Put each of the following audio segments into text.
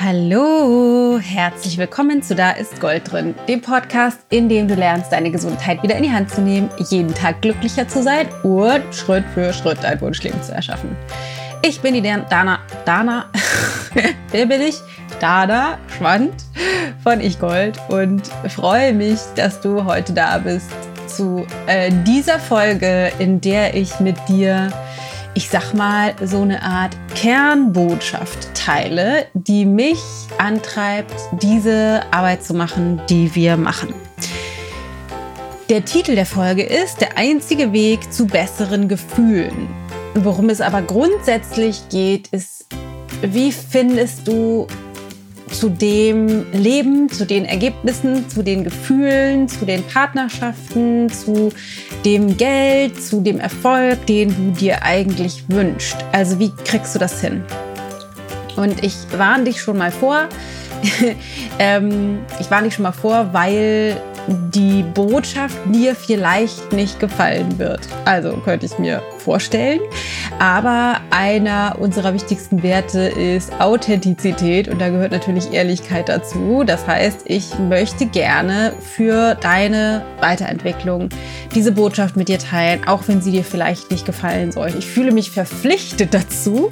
Hallo, herzlich willkommen zu Da ist Gold drin, dem Podcast, in dem du lernst, deine Gesundheit wieder in die Hand zu nehmen, jeden Tag glücklicher zu sein und Schritt für Schritt dein Wunschleben zu erschaffen. Ich bin die Dana, Dana, wer bin ich? Dana Schwand von Ich Gold und freue mich, dass du heute da bist zu äh, dieser Folge, in der ich mit dir ich sag mal, so eine Art Kernbotschaft teile, die mich antreibt, diese Arbeit zu machen, die wir machen. Der Titel der Folge ist Der einzige Weg zu besseren Gefühlen. Worum es aber grundsätzlich geht, ist, wie findest du zu dem Leben, zu den Ergebnissen, zu den Gefühlen, zu den Partnerschaften, zu dem Geld, zu dem Erfolg, den du dir eigentlich wünschst. Also wie kriegst du das hin? Und ich warne dich schon mal vor. ähm, ich warne dich schon mal vor, weil die Botschaft dir vielleicht nicht gefallen wird. Also könnte ich mir vorstellen. Aber einer unserer wichtigsten Werte ist Authentizität und da gehört natürlich Ehrlichkeit dazu. Das heißt, ich möchte gerne für deine Weiterentwicklung diese Botschaft mit dir teilen, auch wenn sie dir vielleicht nicht gefallen sollte. Ich fühle mich verpflichtet dazu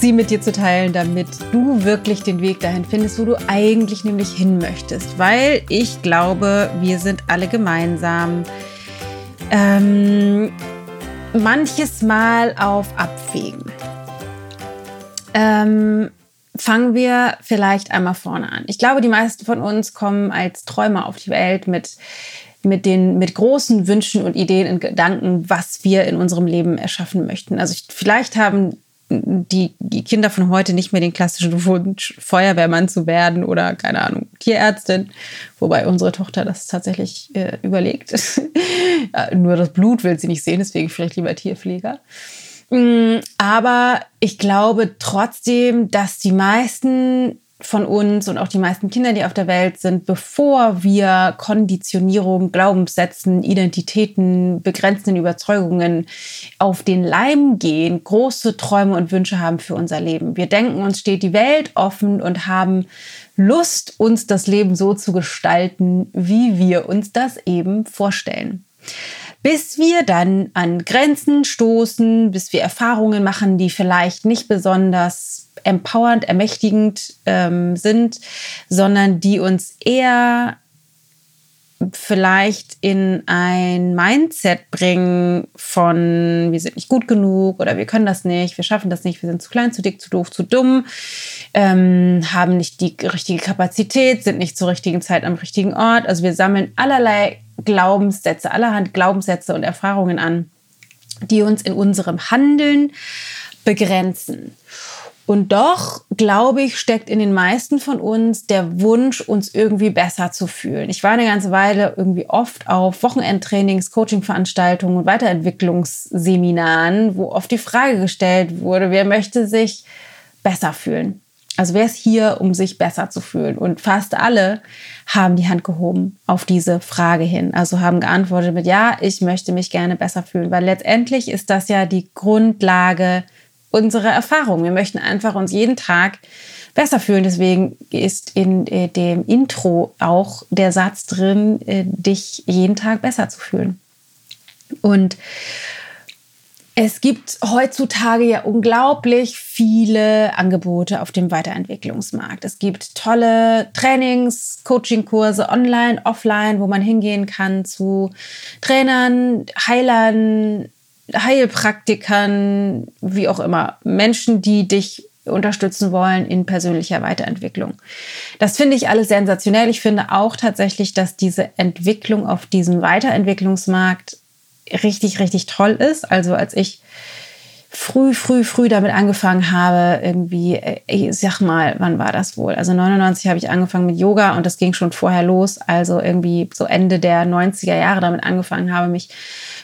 sie mit dir zu teilen, damit du wirklich den Weg dahin findest, wo du eigentlich nämlich hin möchtest. Weil ich glaube, wir sind alle gemeinsam ähm, manches Mal auf Abwägen. Ähm, fangen wir vielleicht einmal vorne an. Ich glaube, die meisten von uns kommen als Träumer auf die Welt mit mit den mit großen Wünschen und Ideen und Gedanken, was wir in unserem Leben erschaffen möchten. Also ich, vielleicht haben die, Kinder von heute nicht mehr den klassischen Wunsch, Feuerwehrmann zu werden oder, keine Ahnung, Tierärztin. Wobei unsere Tochter das tatsächlich äh, überlegt. Nur das Blut will sie nicht sehen, deswegen vielleicht lieber Tierpfleger. Mm, aber ich glaube trotzdem, dass die meisten von uns und auch die meisten Kinder, die auf der Welt sind, bevor wir Konditionierung, Glaubenssätzen, Identitäten, begrenzenden Überzeugungen auf den Leim gehen, große Träume und Wünsche haben für unser Leben. Wir denken, uns steht die Welt offen und haben Lust, uns das Leben so zu gestalten, wie wir uns das eben vorstellen bis wir dann an Grenzen stoßen, bis wir Erfahrungen machen, die vielleicht nicht besonders empowernd, ermächtigend ähm, sind, sondern die uns eher vielleicht in ein Mindset bringen von wir sind nicht gut genug oder wir können das nicht, wir schaffen das nicht, wir sind zu klein, zu dick, zu doof, zu dumm, ähm, haben nicht die richtige Kapazität, sind nicht zur richtigen Zeit am richtigen Ort. Also wir sammeln allerlei Glaubenssätze, allerhand Glaubenssätze und Erfahrungen an, die uns in unserem Handeln begrenzen. Und doch, glaube ich, steckt in den meisten von uns der Wunsch, uns irgendwie besser zu fühlen. Ich war eine ganze Weile irgendwie oft auf Wochenendtrainings, Coachingveranstaltungen und Weiterentwicklungsseminaren, wo oft die Frage gestellt wurde, wer möchte sich besser fühlen? Also wer ist hier, um sich besser zu fühlen? Und fast alle haben die Hand gehoben auf diese Frage hin. Also haben geantwortet mit, ja, ich möchte mich gerne besser fühlen, weil letztendlich ist das ja die Grundlage unsere Erfahrung. Wir möchten einfach uns jeden Tag besser fühlen. Deswegen ist in äh, dem Intro auch der Satz drin, äh, dich jeden Tag besser zu fühlen. Und es gibt heutzutage ja unglaublich viele Angebote auf dem Weiterentwicklungsmarkt. Es gibt tolle Trainings, Coachingkurse online, offline, wo man hingehen kann zu Trainern, Heilern, Heilpraktikern, wie auch immer, Menschen, die dich unterstützen wollen in persönlicher Weiterentwicklung. Das finde ich alles sensationell. Ich finde auch tatsächlich, dass diese Entwicklung auf diesem Weiterentwicklungsmarkt richtig, richtig toll ist. Also als ich früh, früh, früh damit angefangen habe, irgendwie, ich sag mal, wann war das wohl? Also 99 habe ich angefangen mit Yoga und das ging schon vorher los. Also irgendwie so Ende der 90er Jahre damit angefangen habe, mich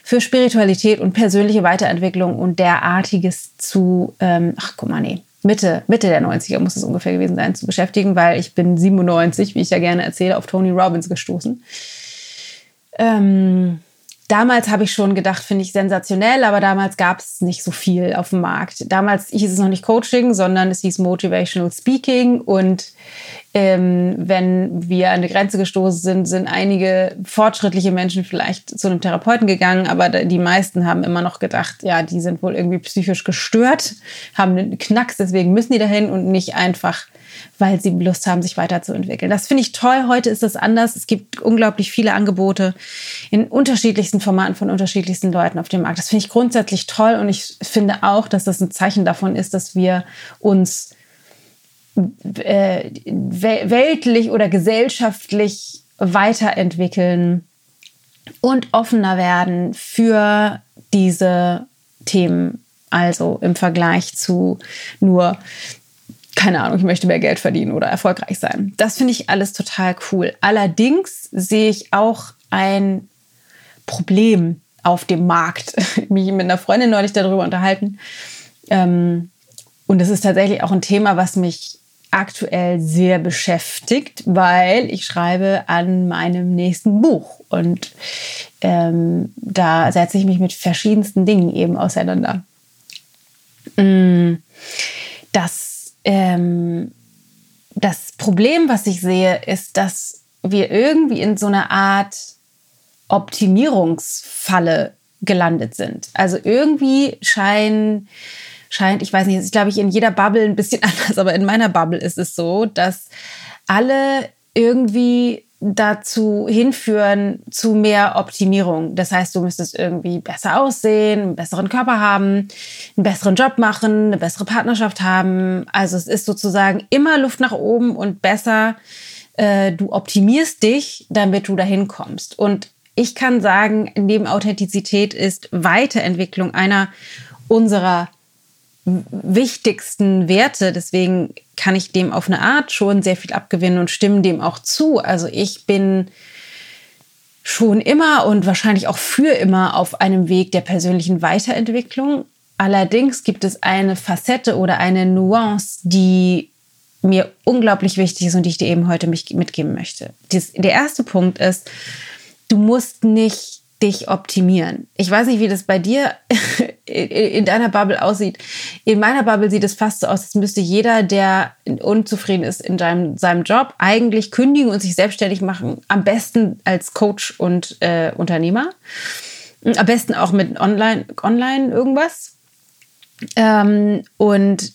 für Spiritualität und persönliche Weiterentwicklung und derartiges zu, ähm, ach guck mal, nee, Mitte, Mitte der 90er muss es ungefähr gewesen sein, zu beschäftigen, weil ich bin 97, wie ich ja gerne erzähle, auf Tony Robbins gestoßen. Ähm, damals habe ich schon gedacht, finde ich sensationell, aber damals gab es nicht so viel auf dem Markt. Damals hieß es noch nicht Coaching, sondern es hieß Motivational Speaking. Und ähm, wenn wir an eine Grenze gestoßen sind, sind einige fortschrittliche Menschen vielleicht zu einem Therapeuten gegangen, aber die meisten haben immer noch gedacht, ja, die sind wohl irgendwie psychisch gestört, haben einen Knacks, deswegen müssen die dahin und nicht einfach weil sie Lust haben, sich weiterzuentwickeln. Das finde ich toll. Heute ist das anders. Es gibt unglaublich viele Angebote in unterschiedlichsten Formaten von unterschiedlichsten Leuten auf dem Markt. Das finde ich grundsätzlich toll und ich finde auch, dass das ein Zeichen davon ist, dass wir uns äh, weltlich oder gesellschaftlich weiterentwickeln und offener werden für diese Themen. Also im Vergleich zu nur keine Ahnung, ich möchte mehr Geld verdienen oder erfolgreich sein. Das finde ich alles total cool. Allerdings sehe ich auch ein Problem auf dem Markt. Ich mich mit einer Freundin neulich darüber unterhalten. Ähm, und das ist tatsächlich auch ein Thema, was mich aktuell sehr beschäftigt, weil ich schreibe an meinem nächsten Buch und ähm, da setze ich mich mit verschiedensten Dingen eben auseinander. Mm, das ähm, das Problem, was ich sehe, ist, dass wir irgendwie in so einer Art Optimierungsfalle gelandet sind. Also irgendwie scheinen scheint, ich weiß nicht, ist glaube ich in jeder Bubble ein bisschen anders, aber in meiner Bubble ist es so, dass alle irgendwie dazu hinführen zu mehr Optimierung. Das heißt, du müsstest irgendwie besser aussehen, einen besseren Körper haben, einen besseren Job machen, eine bessere Partnerschaft haben. Also es ist sozusagen immer Luft nach oben und besser. Äh, du optimierst dich, damit du dahin kommst. Und ich kann sagen, neben Authentizität ist Weiterentwicklung einer unserer wichtigsten Werte. Deswegen kann ich dem auf eine Art schon sehr viel abgewinnen und stimme dem auch zu. Also ich bin schon immer und wahrscheinlich auch für immer auf einem Weg der persönlichen Weiterentwicklung. Allerdings gibt es eine Facette oder eine Nuance, die mir unglaublich wichtig ist und die ich dir eben heute mitgeben möchte. der erste Punkt ist, du musst nicht dich optimieren. Ich weiß nicht, wie das bei dir in deiner Bubble aussieht. In meiner Bubble sieht es fast so aus, als müsste jeder, der unzufrieden ist in seinem, seinem Job, eigentlich kündigen und sich selbstständig machen. Am besten als Coach und äh, Unternehmer. Am besten auch mit Online, Online irgendwas. Ähm, und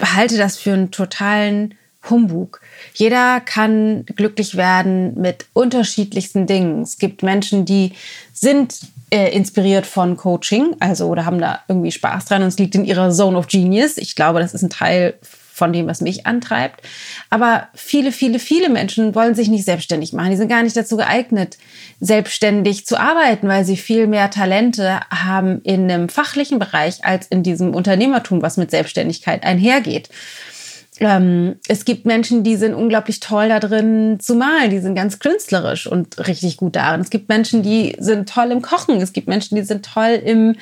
halte das für einen totalen Humbug. Jeder kann glücklich werden mit unterschiedlichsten Dingen. Es gibt Menschen, die sind äh, inspiriert von Coaching, also oder haben da irgendwie Spaß dran und es liegt in ihrer Zone of Genius. Ich glaube, das ist ein Teil von dem, was mich antreibt. Aber viele, viele, viele Menschen wollen sich nicht selbstständig machen. Die sind gar nicht dazu geeignet, selbstständig zu arbeiten, weil sie viel mehr Talente haben in einem fachlichen Bereich als in diesem Unternehmertum, was mit Selbstständigkeit einhergeht. Ähm, es gibt Menschen, die sind unglaublich toll da drin zu malen, die sind ganz künstlerisch und richtig gut darin. Es gibt Menschen, die sind toll im Kochen. Es gibt Menschen, die sind toll im,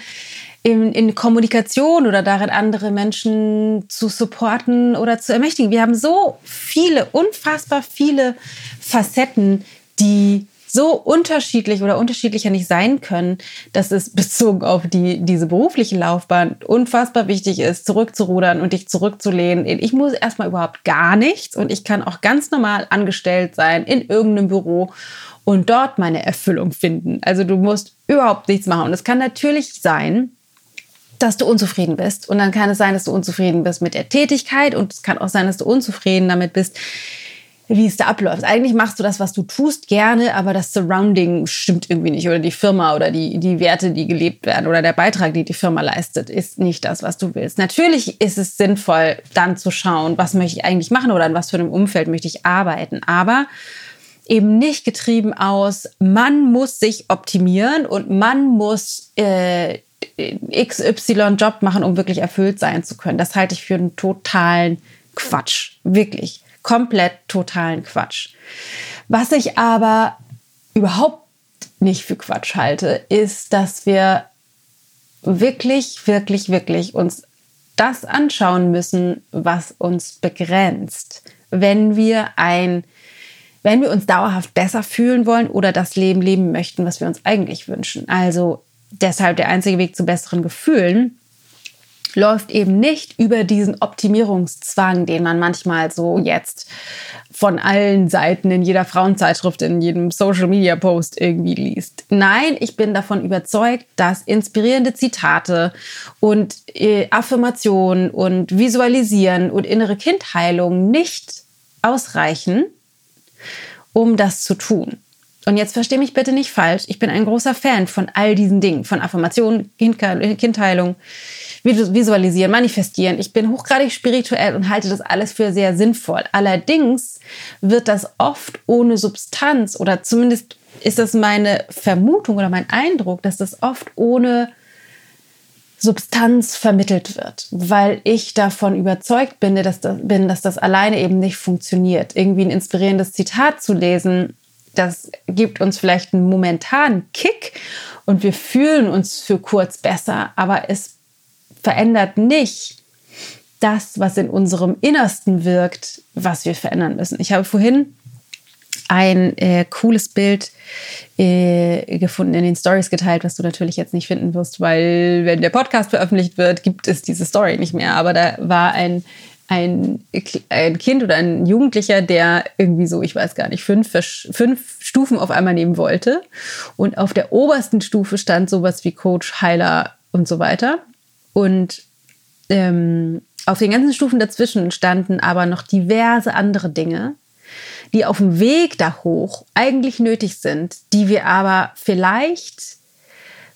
im, in Kommunikation oder darin, andere Menschen zu supporten oder zu ermächtigen. Wir haben so viele, unfassbar viele Facetten, die so unterschiedlich oder unterschiedlicher nicht sein können, dass es bezogen auf die, diese berufliche Laufbahn unfassbar wichtig ist, zurückzurudern und dich zurückzulehnen. Ich muss erstmal überhaupt gar nichts und ich kann auch ganz normal angestellt sein in irgendeinem Büro und dort meine Erfüllung finden. Also du musst überhaupt nichts machen. Und es kann natürlich sein, dass du unzufrieden bist. Und dann kann es sein, dass du unzufrieden bist mit der Tätigkeit und es kann auch sein, dass du unzufrieden damit bist, wie es da abläuft. Eigentlich machst du das, was du tust, gerne, aber das Surrounding stimmt irgendwie nicht. Oder die Firma oder die, die Werte, die gelebt werden oder der Beitrag, die die Firma leistet, ist nicht das, was du willst. Natürlich ist es sinnvoll, dann zu schauen, was möchte ich eigentlich machen oder in was für einem Umfeld möchte ich arbeiten. Aber eben nicht getrieben aus, man muss sich optimieren und man muss äh, XY-Job machen, um wirklich erfüllt sein zu können. Das halte ich für einen totalen Quatsch. Wirklich komplett totalen Quatsch. Was ich aber überhaupt nicht für Quatsch halte, ist, dass wir wirklich, wirklich, wirklich uns das anschauen müssen, was uns begrenzt. Wenn wir ein wenn wir uns dauerhaft besser fühlen wollen oder das Leben leben möchten, was wir uns eigentlich wünschen. Also deshalb der einzige Weg zu besseren Gefühlen läuft eben nicht über diesen Optimierungszwang, den man manchmal so jetzt von allen Seiten in jeder Frauenzeitschrift, in jedem Social Media Post irgendwie liest. Nein, ich bin davon überzeugt, dass inspirierende Zitate und äh, Affirmationen und Visualisieren und innere Kindheilung nicht ausreichen, um das zu tun. Und jetzt verstehe mich bitte nicht falsch. Ich bin ein großer Fan von all diesen Dingen, von Affirmationen, Kindheilung, Visualisieren, Manifestieren. Ich bin hochgradig spirituell und halte das alles für sehr sinnvoll. Allerdings wird das oft ohne Substanz oder zumindest ist das meine Vermutung oder mein Eindruck, dass das oft ohne Substanz vermittelt wird, weil ich davon überzeugt bin dass, das, bin, dass das alleine eben nicht funktioniert. Irgendwie ein inspirierendes Zitat zu lesen, das gibt uns vielleicht einen momentanen Kick und wir fühlen uns für kurz besser, aber es verändert nicht das, was in unserem Innersten wirkt, was wir verändern müssen. Ich habe vorhin ein äh, cooles Bild äh, gefunden, in den Stories geteilt, was du natürlich jetzt nicht finden wirst, weil wenn der Podcast veröffentlicht wird, gibt es diese Story nicht mehr. Aber da war ein, ein, ein Kind oder ein Jugendlicher, der irgendwie so, ich weiß gar nicht, fünf, fünf Stufen auf einmal nehmen wollte. Und auf der obersten Stufe stand sowas wie Coach, Heiler und so weiter. Und ähm, auf den ganzen Stufen dazwischen standen aber noch diverse andere Dinge, die auf dem Weg da hoch eigentlich nötig sind, die wir aber vielleicht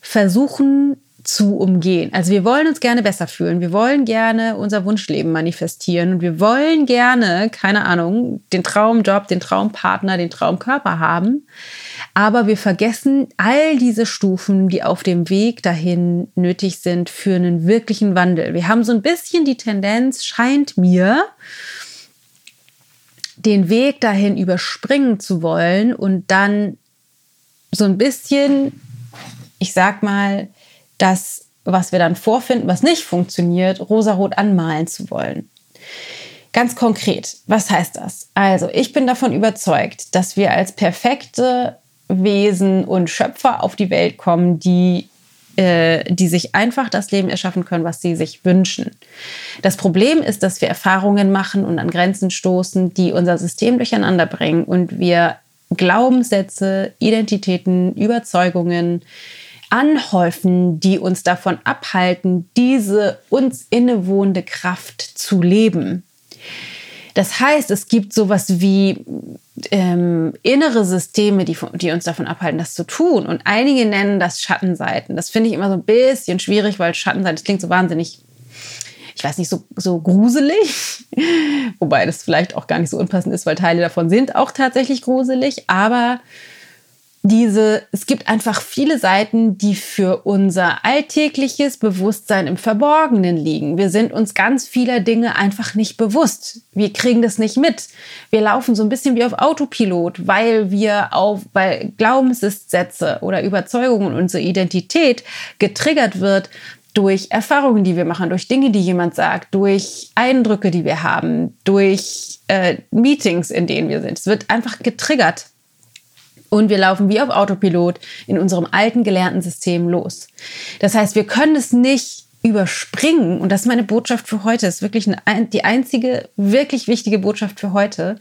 versuchen zu umgehen. Also wir wollen uns gerne besser fühlen, wir wollen gerne unser Wunschleben manifestieren und wir wollen gerne, keine Ahnung, den Traumjob, den Traumpartner, den Traumkörper haben. Aber wir vergessen all diese Stufen, die auf dem Weg dahin nötig sind für einen wirklichen Wandel. Wir haben so ein bisschen die Tendenz, scheint mir, den Weg dahin überspringen zu wollen und dann so ein bisschen, ich sag mal, das, was wir dann vorfinden, was nicht funktioniert, rosarot anmalen zu wollen. Ganz konkret, was heißt das? Also, ich bin davon überzeugt, dass wir als perfekte Wesen und Schöpfer auf die Welt kommen, die äh, die sich einfach das Leben erschaffen können, was sie sich wünschen. Das Problem ist, dass wir Erfahrungen machen und an Grenzen stoßen, die unser System durcheinander bringen und wir Glaubenssätze, Identitäten, Überzeugungen anhäufen, die uns davon abhalten, diese uns innewohnende Kraft zu leben. Das heißt, es gibt sowas wie ähm, innere Systeme, die, die uns davon abhalten, das zu tun. Und einige nennen das Schattenseiten. Das finde ich immer so ein bisschen schwierig, weil Schattenseiten, das klingt so wahnsinnig, ich weiß nicht, so, so gruselig. Wobei das vielleicht auch gar nicht so unpassend ist, weil Teile davon sind auch tatsächlich gruselig. Aber diese, es gibt einfach viele Seiten, die für unser alltägliches Bewusstsein im Verborgenen liegen. Wir sind uns ganz vieler Dinge einfach nicht bewusst. Wir kriegen das nicht mit. Wir laufen so ein bisschen wie auf Autopilot, weil wir auf, weil Glaubenssätze oder Überzeugungen unsere Identität getriggert wird durch Erfahrungen, die wir machen, durch Dinge, die jemand sagt, durch Eindrücke, die wir haben, durch äh, Meetings, in denen wir sind. Es wird einfach getriggert und wir laufen wie auf Autopilot in unserem alten gelernten System los. Das heißt, wir können es nicht überspringen. Und das ist meine Botschaft für heute. Das ist wirklich eine, die einzige wirklich wichtige Botschaft für heute.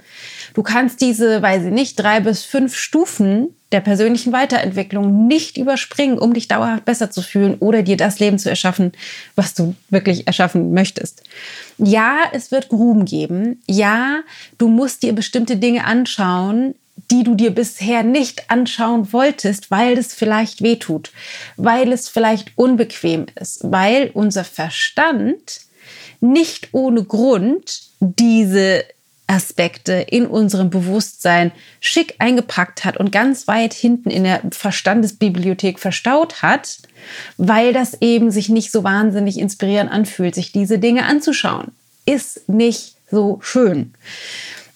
Du kannst diese, weiß ich nicht, drei bis fünf Stufen der persönlichen Weiterentwicklung nicht überspringen, um dich dauerhaft besser zu fühlen oder dir das Leben zu erschaffen, was du wirklich erschaffen möchtest. Ja, es wird Gruben geben. Ja, du musst dir bestimmte Dinge anschauen, die du dir bisher nicht anschauen wolltest, weil es vielleicht wehtut, weil es vielleicht unbequem ist, weil unser Verstand nicht ohne Grund diese Aspekte in unserem Bewusstsein schick eingepackt hat und ganz weit hinten in der Verstandesbibliothek verstaut hat, weil das eben sich nicht so wahnsinnig inspirierend anfühlt, sich diese Dinge anzuschauen. Ist nicht so schön.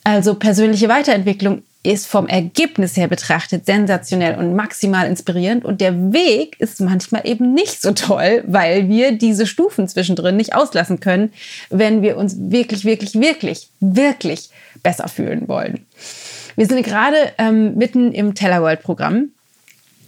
Also persönliche Weiterentwicklung ist vom Ergebnis her betrachtet sensationell und maximal inspirierend. Und der Weg ist manchmal eben nicht so toll, weil wir diese Stufen zwischendrin nicht auslassen können, wenn wir uns wirklich, wirklich, wirklich, wirklich besser fühlen wollen. Wir sind gerade ähm, mitten im Tellerworld-Programm.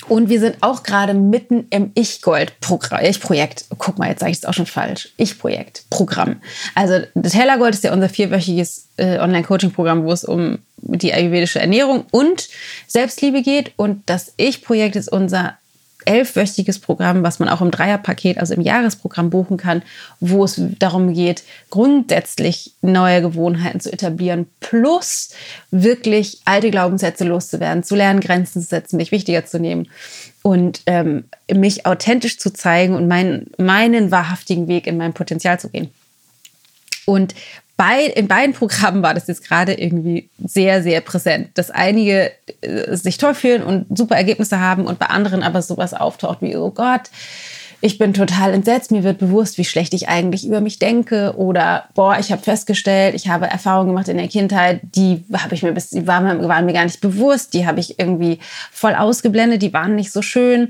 Und wir sind auch gerade mitten im Ich-Gold-Projekt. Guck mal, jetzt sage ich es auch schon falsch. Ich-Projekt-Programm. Also das Tellergold ist ja unser vierwöchiges äh, Online-Coaching-Programm, wo es um die ayurvedische Ernährung und Selbstliebe geht. Und das Ich-Projekt ist unser elfwöchiges Programm, was man auch im Dreierpaket, also im Jahresprogramm buchen kann, wo es darum geht, grundsätzlich neue Gewohnheiten zu etablieren, plus wirklich alte Glaubenssätze loszuwerden, zu lernen, Grenzen zu setzen, mich wichtiger zu nehmen und ähm, mich authentisch zu zeigen und mein, meinen wahrhaftigen Weg in mein Potenzial zu gehen. Und bei, in beiden Programmen war das jetzt gerade irgendwie sehr, sehr präsent, dass einige äh, sich toll fühlen und super Ergebnisse haben und bei anderen aber sowas auftaucht wie, oh Gott, ich bin total entsetzt, mir wird bewusst, wie schlecht ich eigentlich über mich denke oder boah, ich habe festgestellt, ich habe Erfahrungen gemacht in der Kindheit, die habe ich mir bis, die waren, waren mir gar nicht bewusst, die habe ich irgendwie voll ausgeblendet, die waren nicht so schön.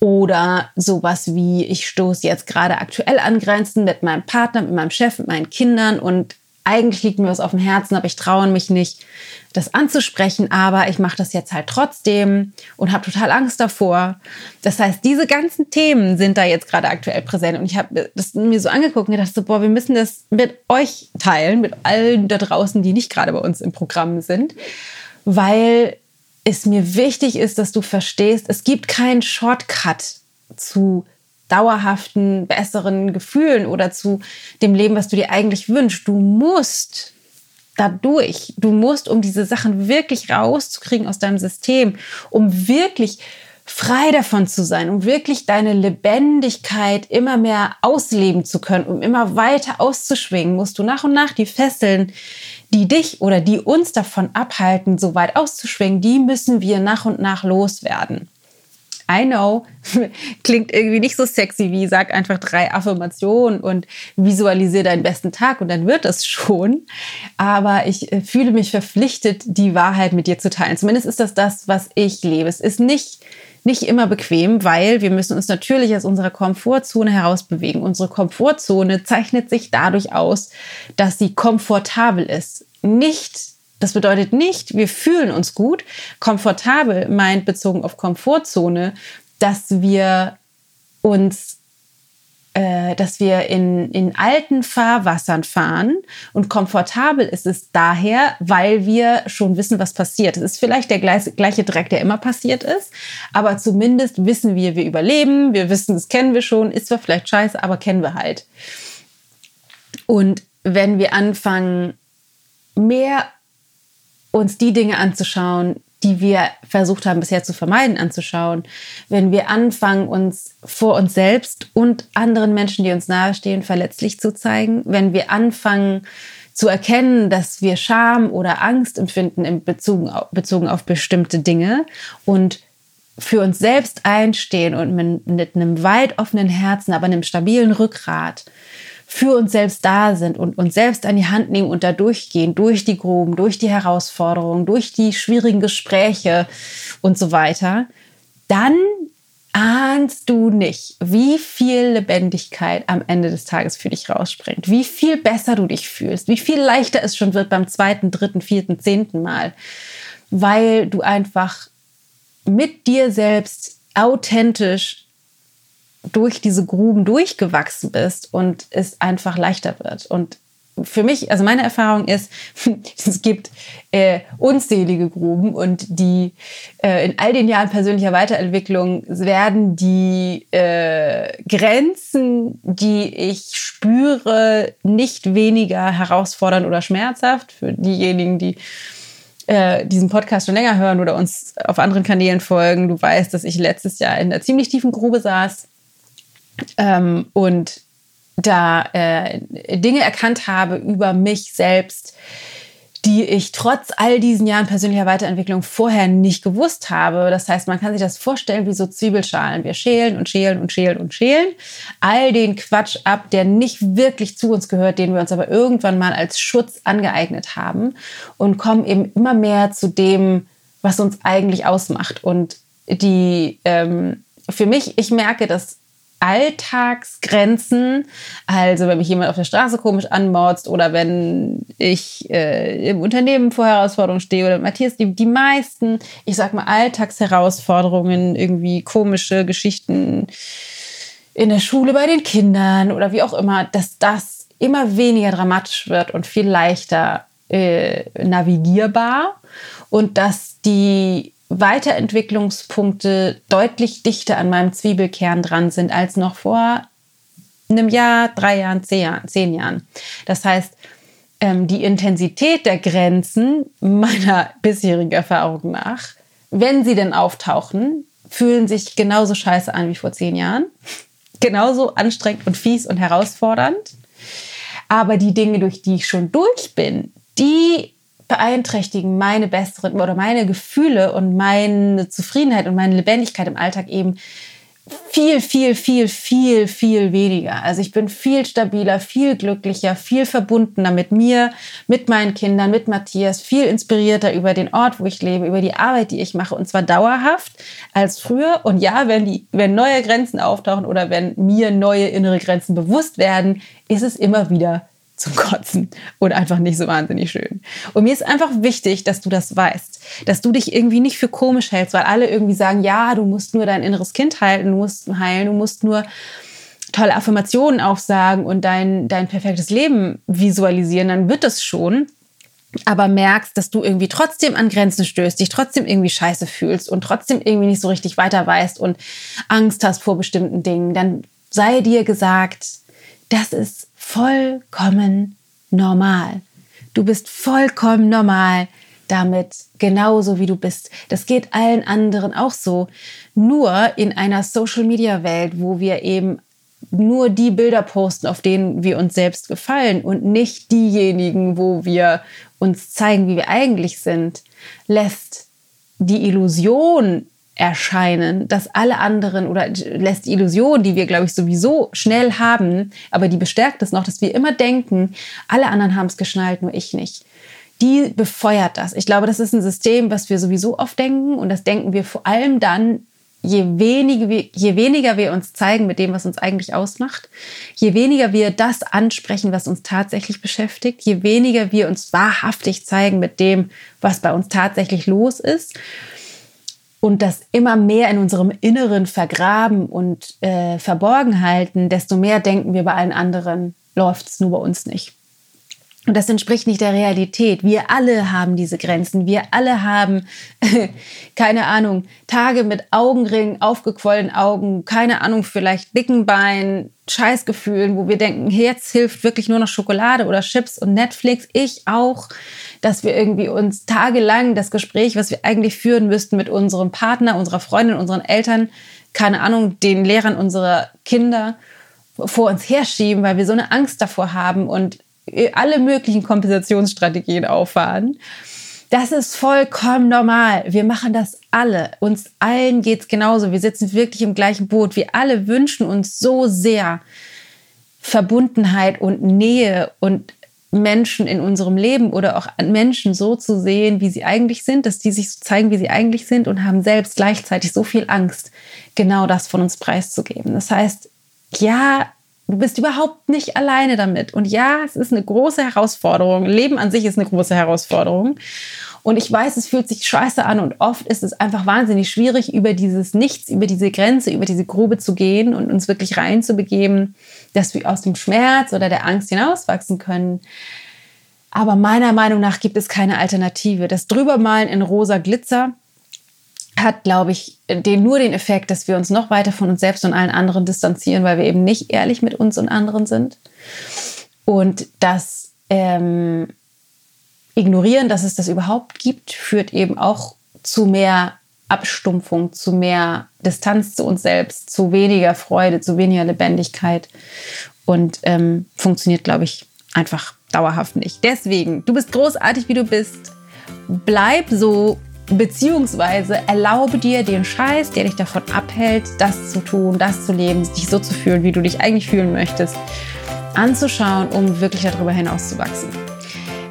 Oder sowas wie, ich stoße jetzt gerade aktuell an Grenzen mit meinem Partner, mit meinem Chef, mit meinen Kindern und eigentlich liegt mir was auf dem Herzen, aber ich traue mich nicht, das anzusprechen, aber ich mache das jetzt halt trotzdem und habe total Angst davor. Das heißt, diese ganzen Themen sind da jetzt gerade aktuell präsent und ich habe das mir so angeguckt und gedacht, so, boah, wir müssen das mit euch teilen, mit allen da draußen, die nicht gerade bei uns im Programm sind, weil es mir wichtig ist, dass du verstehst, es gibt keinen Shortcut zu dauerhaften, besseren Gefühlen oder zu dem Leben, was du dir eigentlich wünschst. Du musst dadurch, du musst, um diese Sachen wirklich rauszukriegen aus deinem System, um wirklich frei davon zu sein, um wirklich deine Lebendigkeit immer mehr ausleben zu können, um immer weiter auszuschwingen, musst du nach und nach die Fesseln, die dich oder die uns davon abhalten, so weit auszuschwingen, die müssen wir nach und nach loswerden. I know, klingt irgendwie nicht so sexy wie sag einfach drei Affirmationen und visualisiere deinen besten Tag und dann wird es schon. Aber ich äh, fühle mich verpflichtet, die Wahrheit mit dir zu teilen. Zumindest ist das das, was ich lebe. Es ist nicht nicht immer bequem, weil wir müssen uns natürlich aus unserer Komfortzone herausbewegen. Unsere Komfortzone zeichnet sich dadurch aus, dass sie komfortabel ist. Nicht, das bedeutet nicht, wir fühlen uns gut. Komfortabel meint bezogen auf Komfortzone, dass wir uns äh, dass wir in, in alten Fahrwassern fahren und komfortabel ist es daher, weil wir schon wissen, was passiert. Es ist vielleicht der gleiche, gleiche Dreck, der immer passiert ist, aber zumindest wissen wir, wir überleben, wir wissen, das kennen wir schon, ist zwar vielleicht scheiße, aber kennen wir halt. Und wenn wir anfangen, mehr uns die Dinge anzuschauen, die wir versucht haben bisher zu vermeiden, anzuschauen. Wenn wir anfangen, uns vor uns selbst und anderen Menschen, die uns nahestehen, verletzlich zu zeigen, wenn wir anfangen zu erkennen, dass wir Scham oder Angst empfinden in Bezug, bezogen auf bestimmte Dinge und für uns selbst einstehen und mit, mit einem weit offenen Herzen, aber einem stabilen Rückgrat für uns selbst da sind und uns selbst an die Hand nehmen und da durchgehen, durch die Gruben, durch die Herausforderungen, durch die schwierigen Gespräche und so weiter, dann ahnst du nicht, wie viel Lebendigkeit am Ende des Tages für dich rausspringt, wie viel besser du dich fühlst, wie viel leichter es schon wird beim zweiten, dritten, vierten, zehnten Mal, weil du einfach mit dir selbst authentisch durch diese Gruben durchgewachsen bist und es einfach leichter wird. Und für mich, also meine Erfahrung ist, es gibt äh, unzählige Gruben und die äh, in all den Jahren persönlicher Weiterentwicklung werden die äh, Grenzen, die ich spüre, nicht weniger herausfordernd oder schmerzhaft für diejenigen, die äh, diesen Podcast schon länger hören oder uns auf anderen Kanälen folgen. Du weißt, dass ich letztes Jahr in einer ziemlich tiefen Grube saß ähm, und da äh, Dinge erkannt habe über mich selbst, die ich trotz all diesen Jahren persönlicher Weiterentwicklung vorher nicht gewusst habe. Das heißt, man kann sich das vorstellen wie so Zwiebelschalen. Wir schälen und schälen und schälen und schälen all den Quatsch ab, der nicht wirklich zu uns gehört, den wir uns aber irgendwann mal als Schutz angeeignet haben und kommen eben immer mehr zu dem, was uns eigentlich ausmacht. Und die ähm, für mich, ich merke, dass Alltagsgrenzen. Also wenn mich jemand auf der Straße komisch anmotzt oder wenn ich äh, im Unternehmen vor Herausforderungen stehe oder Matthias, die, die meisten, ich sag mal, Alltagsherausforderungen, irgendwie komische Geschichten in der Schule bei den Kindern oder wie auch immer, dass das immer weniger dramatisch wird und viel leichter äh, navigierbar und dass die Weiterentwicklungspunkte deutlich dichter an meinem Zwiebelkern dran sind als noch vor einem Jahr, drei Jahren, zehn Jahren. Das heißt, ähm, die Intensität der Grenzen meiner bisherigen Erfahrung nach, wenn sie denn auftauchen, fühlen sich genauso scheiße an wie vor zehn Jahren. Genauso anstrengend und fies und herausfordernd. Aber die Dinge, durch die ich schon durch bin, die beeinträchtigen meine besseren oder meine Gefühle und meine Zufriedenheit und meine Lebendigkeit im Alltag eben viel, viel, viel, viel, viel weniger. Also ich bin viel stabiler, viel glücklicher, viel verbundener mit mir, mit meinen Kindern, mit Matthias, viel inspirierter über den Ort, wo ich lebe, über die Arbeit, die ich mache und zwar dauerhaft als früher. Und ja, wenn, die, wenn neue Grenzen auftauchen oder wenn mir neue innere Grenzen bewusst werden, ist es immer wieder zum Kotzen und einfach nicht so wahnsinnig schön. Und mir ist einfach wichtig, dass du das weißt, dass du dich irgendwie nicht für komisch hältst, weil alle irgendwie sagen, ja, du musst nur dein inneres Kind halten, du musst heilen, du musst nur tolle Affirmationen aufsagen und dein, dein perfektes Leben visualisieren, dann wird das schon. Aber merkst, dass du irgendwie trotzdem an Grenzen stößt, dich trotzdem irgendwie scheiße fühlst und trotzdem irgendwie nicht so richtig weiter weißt und Angst hast vor bestimmten Dingen, dann sei dir gesagt, das ist vollkommen normal. Du bist vollkommen normal damit, genauso wie du bist. Das geht allen anderen auch so. Nur in einer Social-Media-Welt, wo wir eben nur die Bilder posten, auf denen wir uns selbst gefallen und nicht diejenigen, wo wir uns zeigen, wie wir eigentlich sind, lässt die Illusion erscheinen, dass alle anderen oder lässt die Illusion, die wir, glaube ich, sowieso schnell haben, aber die bestärkt es noch, dass wir immer denken, alle anderen haben es geschnallt, nur ich nicht. Die befeuert das. Ich glaube, das ist ein System, was wir sowieso oft denken und das denken wir vor allem dann, je weniger, wir, je weniger wir uns zeigen mit dem, was uns eigentlich ausmacht, je weniger wir das ansprechen, was uns tatsächlich beschäftigt, je weniger wir uns wahrhaftig zeigen mit dem, was bei uns tatsächlich los ist, und das immer mehr in unserem Inneren vergraben und äh, verborgen halten, desto mehr denken wir bei allen anderen, läuft es nur bei uns nicht. Und das entspricht nicht der Realität. Wir alle haben diese Grenzen. Wir alle haben, keine Ahnung, Tage mit Augenringen, aufgequollenen Augen, keine Ahnung, vielleicht dicken Beinen, Scheißgefühlen, wo wir denken, jetzt hilft wirklich nur noch Schokolade oder Chips und Netflix. Ich auch, dass wir irgendwie uns tagelang das Gespräch, was wir eigentlich führen müssten mit unserem Partner, unserer Freundin, unseren Eltern, keine Ahnung, den Lehrern unserer Kinder vor uns herschieben, weil wir so eine Angst davor haben und alle möglichen Kompensationsstrategien auffahren. Das ist vollkommen normal. Wir machen das alle. Uns allen geht es genauso. Wir sitzen wirklich im gleichen Boot. Wir alle wünschen uns so sehr Verbundenheit und Nähe und Menschen in unserem Leben oder auch Menschen so zu sehen, wie sie eigentlich sind, dass die sich so zeigen, wie sie eigentlich sind und haben selbst gleichzeitig so viel Angst, genau das von uns preiszugeben. Das heißt, ja, Du bist überhaupt nicht alleine damit. Und ja, es ist eine große Herausforderung. Leben an sich ist eine große Herausforderung. Und ich weiß, es fühlt sich scheiße an und oft ist es einfach wahnsinnig schwierig, über dieses Nichts, über diese Grenze, über diese Grube zu gehen und uns wirklich reinzubegeben, dass wir aus dem Schmerz oder der Angst hinauswachsen können. Aber meiner Meinung nach gibt es keine Alternative. Das Drübermalen in rosa Glitzer hat, glaube ich, den, nur den Effekt, dass wir uns noch weiter von uns selbst und allen anderen distanzieren, weil wir eben nicht ehrlich mit uns und anderen sind. Und das ähm, Ignorieren, dass es das überhaupt gibt, führt eben auch zu mehr Abstumpfung, zu mehr Distanz zu uns selbst, zu weniger Freude, zu weniger Lebendigkeit und ähm, funktioniert, glaube ich, einfach dauerhaft nicht. Deswegen, du bist großartig, wie du bist. Bleib so Beziehungsweise erlaube dir den Scheiß, der dich davon abhält, das zu tun, das zu leben, dich so zu fühlen, wie du dich eigentlich fühlen möchtest, anzuschauen, um wirklich darüber hinaus zu wachsen.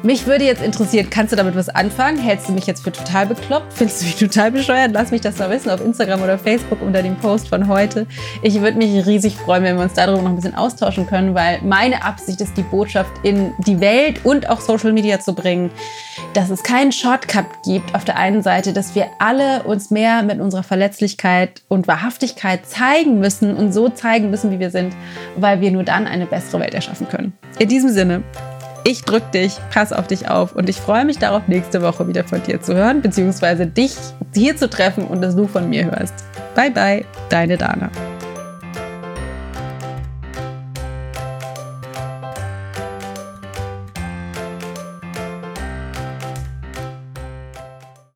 Mich würde jetzt interessieren, kannst du damit was anfangen? Hältst du mich jetzt für total bekloppt? Findest du mich total bescheuert? Lass mich das mal wissen auf Instagram oder Facebook unter dem Post von heute. Ich würde mich riesig freuen, wenn wir uns darüber noch ein bisschen austauschen können, weil meine Absicht ist, die Botschaft in die Welt und auch Social Media zu bringen, dass es keinen Shortcut gibt auf der einen Seite, dass wir alle uns mehr mit unserer Verletzlichkeit und Wahrhaftigkeit zeigen müssen und so zeigen müssen, wie wir sind, weil wir nur dann eine bessere Welt erschaffen können. In diesem Sinne, ich drück dich, pass auf dich auf und ich freue mich darauf, nächste Woche wieder von dir zu hören, beziehungsweise dich hier zu treffen und dass du von mir hörst. Bye bye, deine Dana.